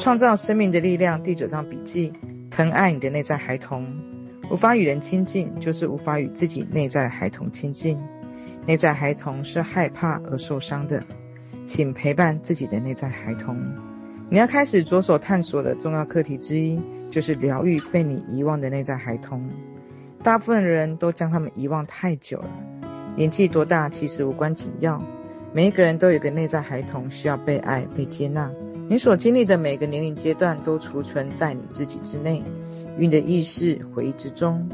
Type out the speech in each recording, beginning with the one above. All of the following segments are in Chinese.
创造生命的力量第九章笔记：疼爱你的内在孩童。无法与人亲近，就是无法与自己内在的孩童亲近。内在孩童是害怕而受伤的，请陪伴自己的内在孩童。你要开始着手探索的重要课题之一，就是疗愈被你遗忘的内在孩童。大部分人都将他们遗忘太久了。年纪多大其实无关紧要，每一个人都有一个内在孩童需要被爱、被接纳。你所经历的每个年龄阶段都储存在你自己之内，与你的意识回忆之中。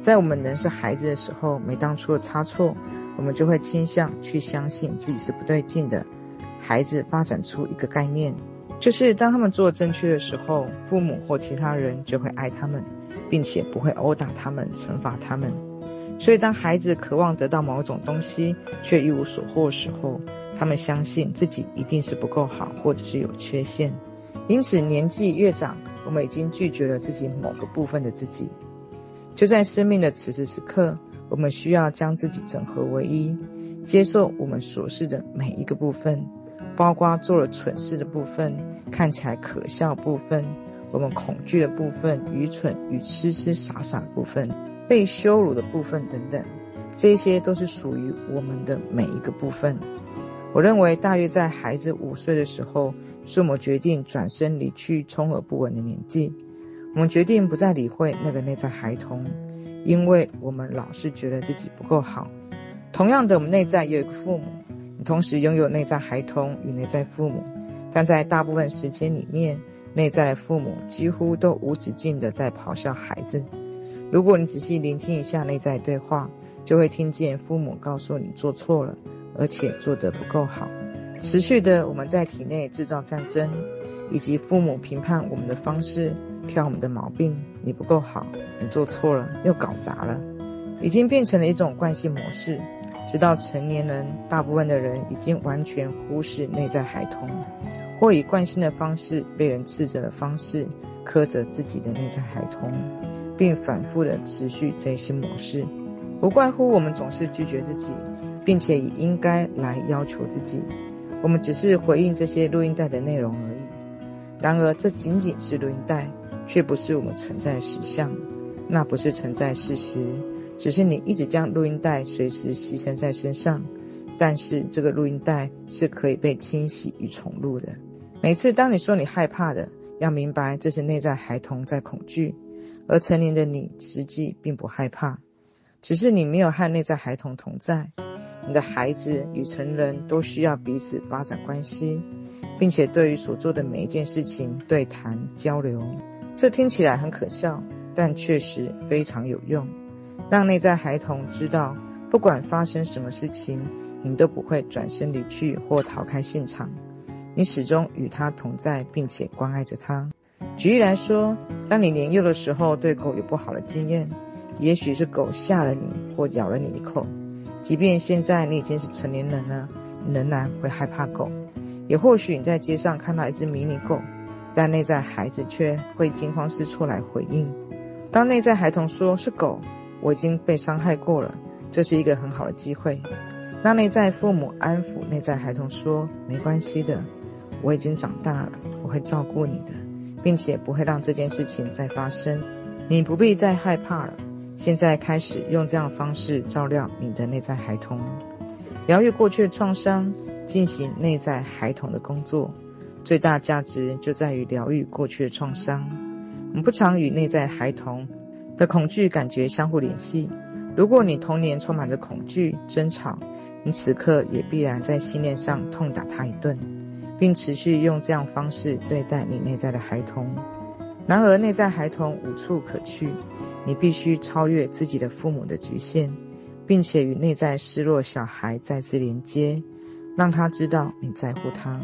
在我们仍是孩子的时候，每当出了差错，我们就会倾向去相信自己是不对劲的。孩子发展出一个概念，就是当他们做正确的时候，父母或其他人就会爱他们。并且不会殴打他们、惩罚他们。所以，当孩子渴望得到某种东西却一无所获的时候，他们相信自己一定是不够好，或者是有缺陷。因此，年纪越长，我们已经拒绝了自己某个部分的自己。就在生命的此时此刻，我们需要将自己整合为一，接受我们所是的每一个部分，包括做了蠢事的部分，看起来可笑的部分。我们恐惧的部分、愚蠢与痴痴傻傻的部分、被羞辱的部分等等，这些都是属于我们的每一个部分。我认为，大约在孩子五岁的时候，是我们决定转身离去、充耳不闻的年纪。我们决定不再理会那个内在孩童，因为我们老是觉得自己不够好。同样的，我们内在也有一个父母，你同时拥有内在孩童与内在父母，但在大部分时间里面。内在父母几乎都无止境的在咆哮孩子。如果你仔细聆听一下内在对话，就会听见父母告诉你做错了，而且做得不够好。持续的，我们在体内制造战争，以及父母评判我们的方式，挑我们的毛病。你不够好，你做错了，又搞砸了，已经变成了一种惯性模式。直到成年人，大部分的人已经完全忽视内在孩童。或以惯性的方式、被人斥责的方式苛责自己的内在孩童，并反复的持续这些模式，不怪乎我们总是拒绝自己，并且以应该来要求自己。我们只是回应这些录音带的内容而已。然而，这仅仅是录音带，却不是我们存在的实相。那不是存在事实，只是你一直将录音带随时携身在身上。但是，这个录音带是可以被清洗与重录的。每次当你说你害怕的，要明白这是内在孩童在恐惧，而成年的你实际并不害怕，只是你没有和内在孩童同在。你的孩子与成人都需要彼此发展关系，并且对于所做的每一件事情对谈交流。这听起来很可笑，但确实非常有用。让内在孩童知道，不管发生什么事情，你都不会转身离去或逃开现场。你始终与他同在，并且关爱着他。举例来说，当你年幼的时候，对狗有不好的经验，也许是狗吓了你或咬了你一口。即便现在你已经是成年人了，仍然会害怕狗。也或许你在街上看到一只迷你狗，但内在孩子却会惊慌失措来回应。当内在孩童说是狗，我已经被伤害过了，这是一个很好的机会。让内在父母安抚内在孩童说：“没关系的。”我已经长大了，我会照顾你的，并且不会让这件事情再发生。你不必再害怕了。现在开始用这样的方式照料你的内在孩童，疗愈过去的创伤，进行内在孩童的工作。最大价值就在于疗愈过去的创伤。我们不常与内在孩童的恐惧感觉相互联系。如果你童年充满着恐惧、争吵，你此刻也必然在信念上痛打他一顿。并持续用这样方式对待你内在的孩童。然而，内在孩童无处可去，你必须超越自己的父母的局限，并且与内在失落小孩再次连接，让他知道你在乎他。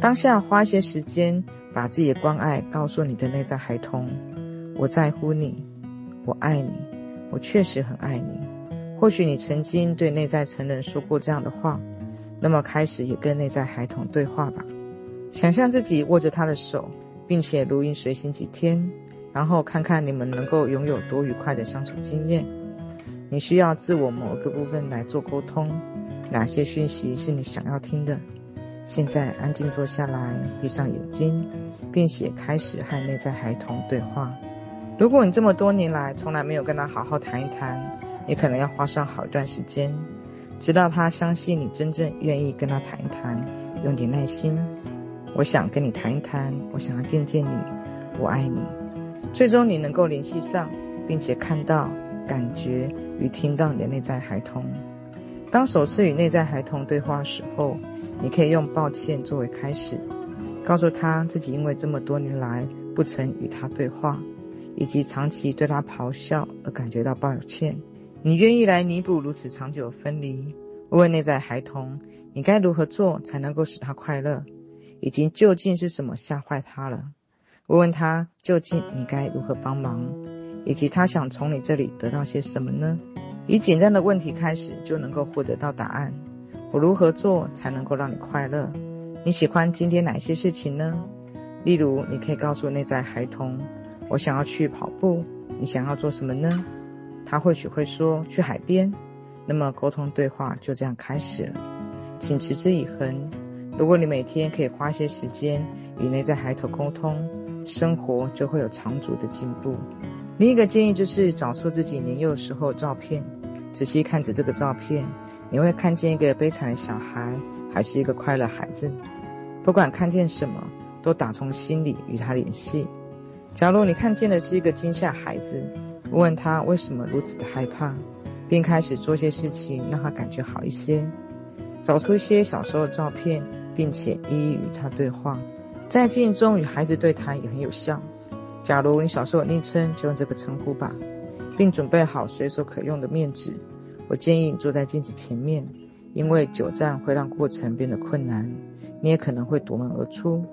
当下花些时间，把自己的关爱告诉你的内在孩童：“我在乎你，我爱你，我确实很爱你。”或许你曾经对内在成人说过这样的话。那么开始也跟内在孩童对话吧，想象自己握着他的手，并且如影随形几天，然后看看你们能够拥有多愉快的相处经验。你需要自我某个部分来做沟通，哪些讯息是你想要听的？现在安静坐下来，闭上眼睛，并且开始和内在孩童对话。如果你这么多年来从来没有跟他好好谈一谈，你可能要花上好一段时间，直到他相信你真正愿意跟他谈一谈，用点耐心。我想跟你谈一谈，我想要见见你，我爱你。最终你能够联系上，并且看到、感觉与听到你的内在孩童。当首次与内在孩童对话时候，你可以用抱歉作为开始，告诉他自己因为这么多年来不曾与他对话，以及长期对他咆哮而感觉到抱歉。你愿意来弥补如此长久的分离？问问内在孩童，你该如何做才能够使他快乐？已经究竟是什么吓坏他了？问问他究竟你该如何帮忙，以及他想从你这里得到些什么呢？以简单的问题开始，就能够获得到答案。我如何做才能够让你快乐？你喜欢今天哪些事情呢？例如，你可以告诉内在孩童：“我想要去跑步。”你想要做什么呢？他或许会说：“去海边。”那么沟通对话就这样开始了。请持之以恒。如果你每天可以花些时间与内在孩童沟通，生活就会有长足的进步。另一个建议就是找出自己年幼时候的照片，仔细看着这个照片，你会看见一个悲惨的小孩，还是一个快乐孩子？不管看见什么，都打从心里与他联系。假如你看见的是一个惊吓孩子，问问他为什么如此的害怕，并开始做些事情让他感觉好一些。找出一些小时候的照片。并且一一与他对话，在静中与孩子对谈也很有效。假如你小时候昵称，就用这个称呼吧，并准备好随手可用的面纸。我建议你坐在镜子前面，因为久站会让过程变得困难，你也可能会夺门而出。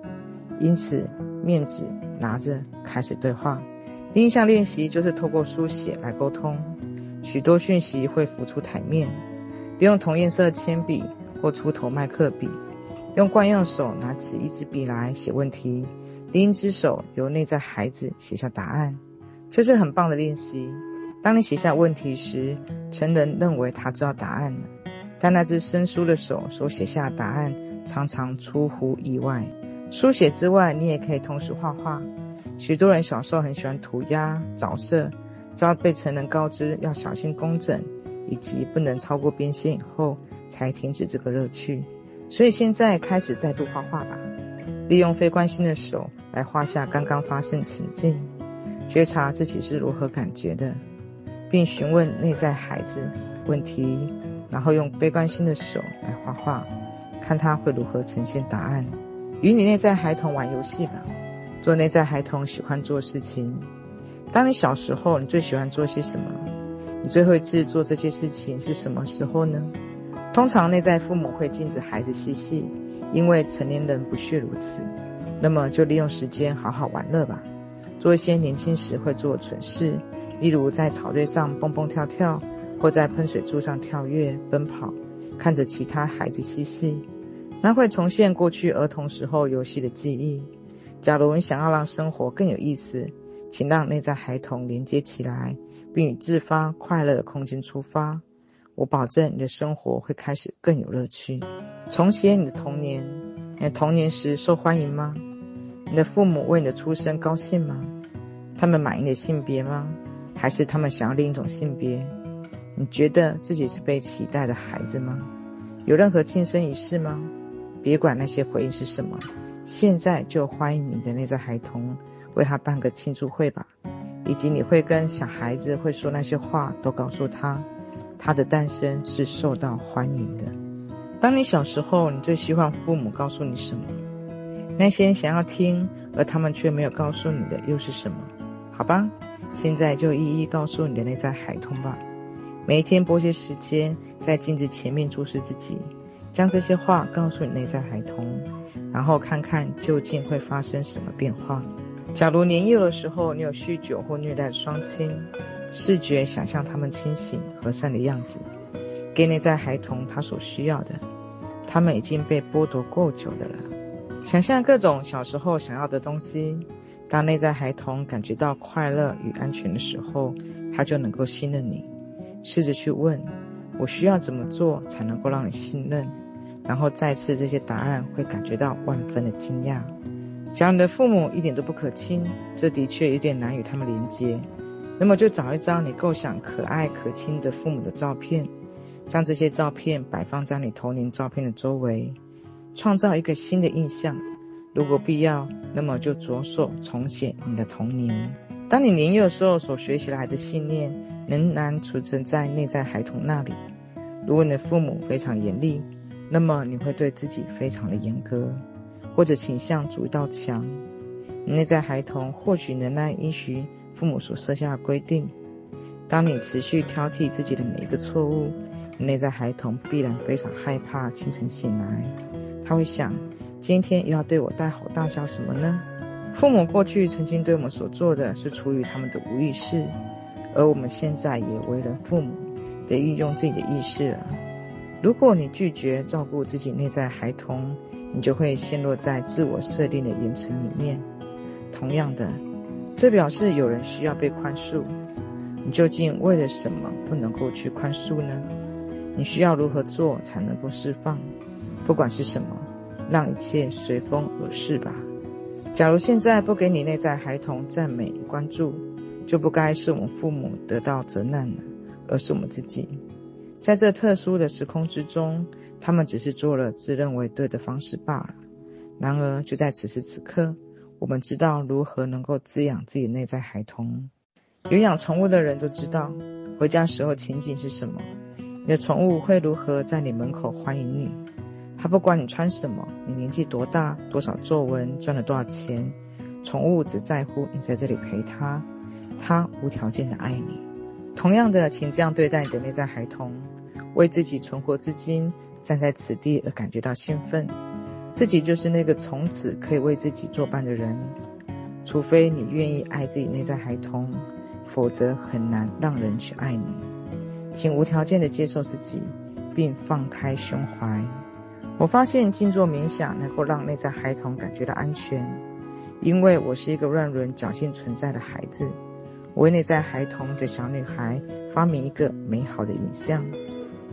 因此，面纸拿着开始对话。另一项练习就是透过书写来沟通，许多讯息会浮出台面。利用同颜色铅笔或粗头麦克笔。用惯用手拿起一支笔来写问题，另一只手由内在孩子写下答案，这是很棒的练习。当你写下问题时，成人认为他知道答案了，但那只生疏的手所写下的答案常常出乎意外。书写之外，你也可以同时画画。许多人小时候很喜欢涂鸦、着色，直到被成人告知要小心工整，以及不能超过边线以后，才停止这个乐趣。所以现在开始再度画画吧，利用非关心的手来画下刚刚发生情境，觉察自己是如何感觉的，并询问内在孩子问题，然后用非关心的手来画画，看他会如何呈现答案。与你内在孩童玩游戏吧，做内在孩童喜欢做事情。当你小时候，你最喜欢做些什么？你最后一次做这些事情是什么时候呢？通常内在父母会禁止孩子嬉戏，因为成年人不屑如此。那么就利用时间好好玩乐吧，做一些年轻时会做的蠢事，例如在草堆上蹦蹦跳跳，或在喷水柱上跳跃、奔跑，看着其他孩子嬉戏，那会重现过去儿童时候游戏的记忆。假如你想要让生活更有意思，请让内在孩童连接起来，并与自发快乐的空间出发。我保证你的生活会开始更有乐趣。重写你的童年，你的童年时受欢迎吗？你的父母为你的出生高兴吗？他们满意你的性别吗？还是他们想要另一种性别？你觉得自己是被期待的孩子吗？有任何庆生仪式吗？别管那些回应是什么，现在就欢迎你的内在孩童，为他办个庆祝会吧。以及你会跟小孩子会说那些话，都告诉他。他的诞生是受到欢迎的。当你小时候，你最希望父母告诉你什么？那些想要听而他们却没有告诉你的又是什么？好吧，现在就一一告诉你的内在孩童吧。每一天拨些时间在镜子前面注视自己，将这些话告诉你内在孩童，然后看看究竟会发生什么变化。假如年幼的时候你有酗酒或虐待双亲。视觉想象他们清醒和善的样子，给内在孩童他所需要的。他们已经被剥夺够久的了。想象各种小时候想要的东西。当内在孩童感觉到快乐与安全的时候，他就能够信任你。试着去问：我需要怎么做才能够让你信任？然后再次这些答案会感觉到万分的惊讶。假如你的父母一点都不可亲，这的确有点难与他们连接。那么就找一张你构想可爱可亲的父母的照片，将这些照片摆放在你童年照片的周围，创造一个新的印象。如果必要，那么就着手重写你的童年。当你年幼时候所学习来的信念，仍然储存在内在孩童那里。如果你的父母非常严厉，那么你会对自己非常的严格，或者倾向筑一道墙。内在孩童或许仍然依循父母所设下的规定。当你持续挑剔自己的每一个错误，内在孩童必然非常害怕清晨醒来。他会想：今天又要对我大吼大叫什么呢？父母过去曾经对我们所做的是出于他们的无意识，而我们现在也为人父母。得运用自己的意识了。如果你拒绝照顾自己内在孩童，你就会陷落在自我设定的严惩里面。同样的，这表示有人需要被宽恕。你究竟为了什么不能够去宽恕呢？你需要如何做才能够释放？不管是什么，让一切随风而逝吧。假如现在不给你内在孩童赞美与关注，就不该是我们父母得到责难了。而是我们自己，在这特殊的时空之中，他们只是做了自认为对的方式罢了。然而，就在此时此刻，我们知道如何能够滋养自己内在孩童。有养宠物的人都知道，回家时候情景是什么。你的宠物会如何在你门口欢迎你？它不管你穿什么，你年纪多大，多少皱纹，赚了多少钱，宠物只在乎你在这里陪它，它无条件的爱你。同样的，请这样对待你的内在孩童，为自己存活至今，站在此地而感觉到兴奋，自己就是那个从此可以为自己作伴的人。除非你愿意爱自己内在孩童，否则很难让人去爱你。请无条件的接受自己，并放开胸怀。我发现静坐冥想能够让内在孩童感觉到安全，因为我是一个乱伦侥幸存在的孩子。我为内在孩童的小女孩发明一个美好的影像，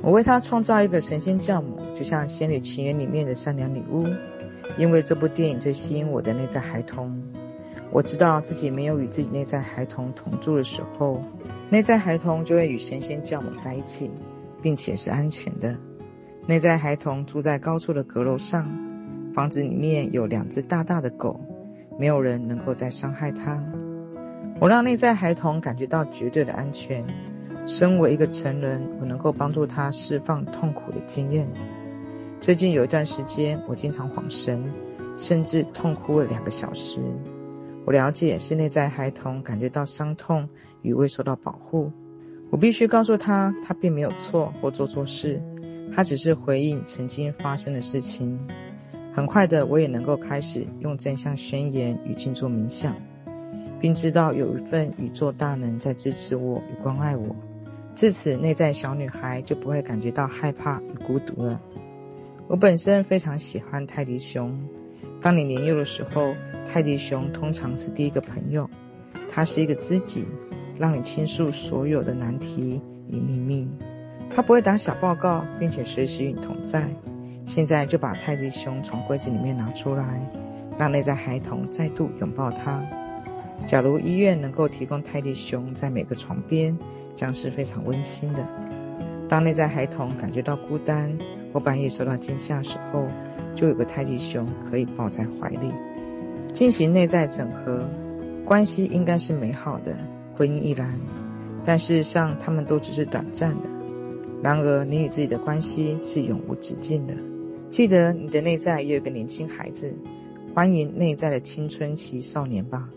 我为她创造一个神仙教母，就像《仙女情缘》里面的善良女巫。因为这部电影最吸引我的内在孩童，我知道自己没有与自己内在孩童同住的时候，内在孩童就会与神仙教母在一起，并且是安全的。内在孩童住在高处的阁楼上，房子里面有两只大大的狗，没有人能够再伤害它。我让内在孩童感觉到绝对的安全。身为一个成人，我能够帮助他释放痛苦的经验。最近有一段时间，我经常恍神，甚至痛哭了两个小时。我了解是内在孩童感觉到伤痛与未受到保护。我必须告诉他，他并没有错或做错事，他只是回应曾经发生的事情。很快的，我也能够开始用正向宣言与静坐冥想。并知道有一份宇宙大能在支持我与关爱我，自此内在小女孩就不会感觉到害怕与孤独了。我本身非常喜欢泰迪熊。当你年幼的时候，泰迪熊通常是第一个朋友，它是一个知己，让你倾诉所有的难题与秘密。它不会打小报告，并且随时与你同在。现在就把泰迪熊从柜子里面拿出来，让内在孩童再度拥抱它。假如医院能够提供泰迪熊在每个床边，将是非常温馨的。当内在孩童感觉到孤单或半夜受到惊吓时候，就有个泰迪熊可以抱在怀里，进行内在整合。关系应该是美好的，婚姻亦然。但事实上，他们都只是短暂的。然而，你与自己的关系是永无止境的。记得你的内在也有个年轻孩子，欢迎内在的青春期少年吧。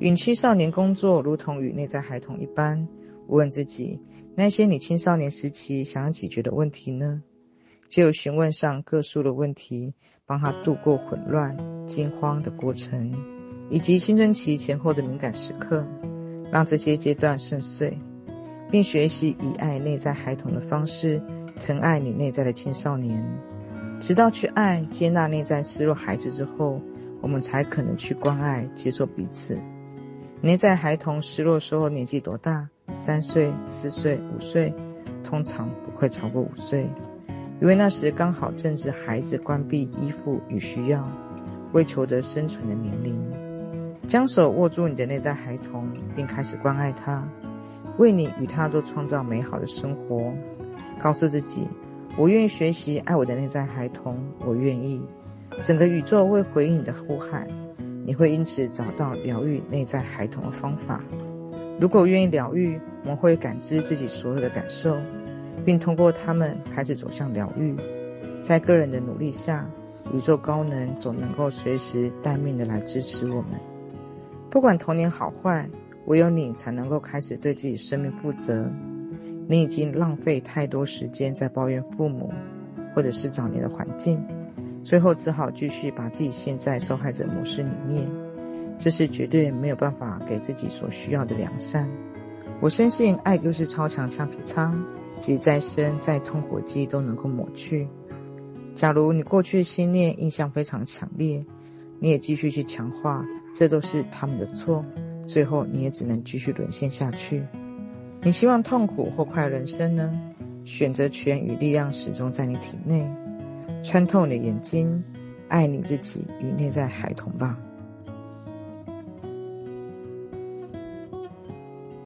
与青少年工作，如同与内在孩童一般。问自己，那些你青少年时期想要解决的问题呢？借由询问上各数的问题，帮他度过混乱、惊慌的过程，以及青春期前后的敏感时刻，让这些阶段顺遂，并学习以爱内在孩童的方式疼爱你内在的青少年，直到去爱、接纳内在失落孩子之后，我们才可能去关爱、接受彼此。内在孩童失落时候年纪多大？三岁、四岁、五岁，通常不会超过五岁。因为那时刚好正值孩子关闭依附与需要，为求得生存的年龄。将手握住你的内在孩童，并开始关爱他，为你与他都创造美好的生活。告诉自己：我愿意学习爱我的内在孩童，我愿意。整个宇宙会回应你的呼喊，你会因此找到疗愈内在孩童的方法。如果愿意疗愈，我们会感知自己所有的感受，并通过他们开始走向疗愈。在个人的努力下，宇宙高能总能够随时待命的来支持我们。不管童年好坏，唯有你才能够开始对自己生命负责。你已经浪费太多时间在抱怨父母，或者是早年的环境，最后只好继续把自己陷在受害者模式里面。这是绝对没有办法给自己所需要的良善。我深信，爱就是超强橡皮擦，即再深再痛苦记忆都能够抹去。假如你过去的信念印象非常强烈，你也继续去强化。这都是他们的错，最后你也只能继续沦陷下去。你希望痛苦或快乐人生呢？选择权与力量始终在你体内，穿透你的眼睛，爱你自己与内在孩童吧。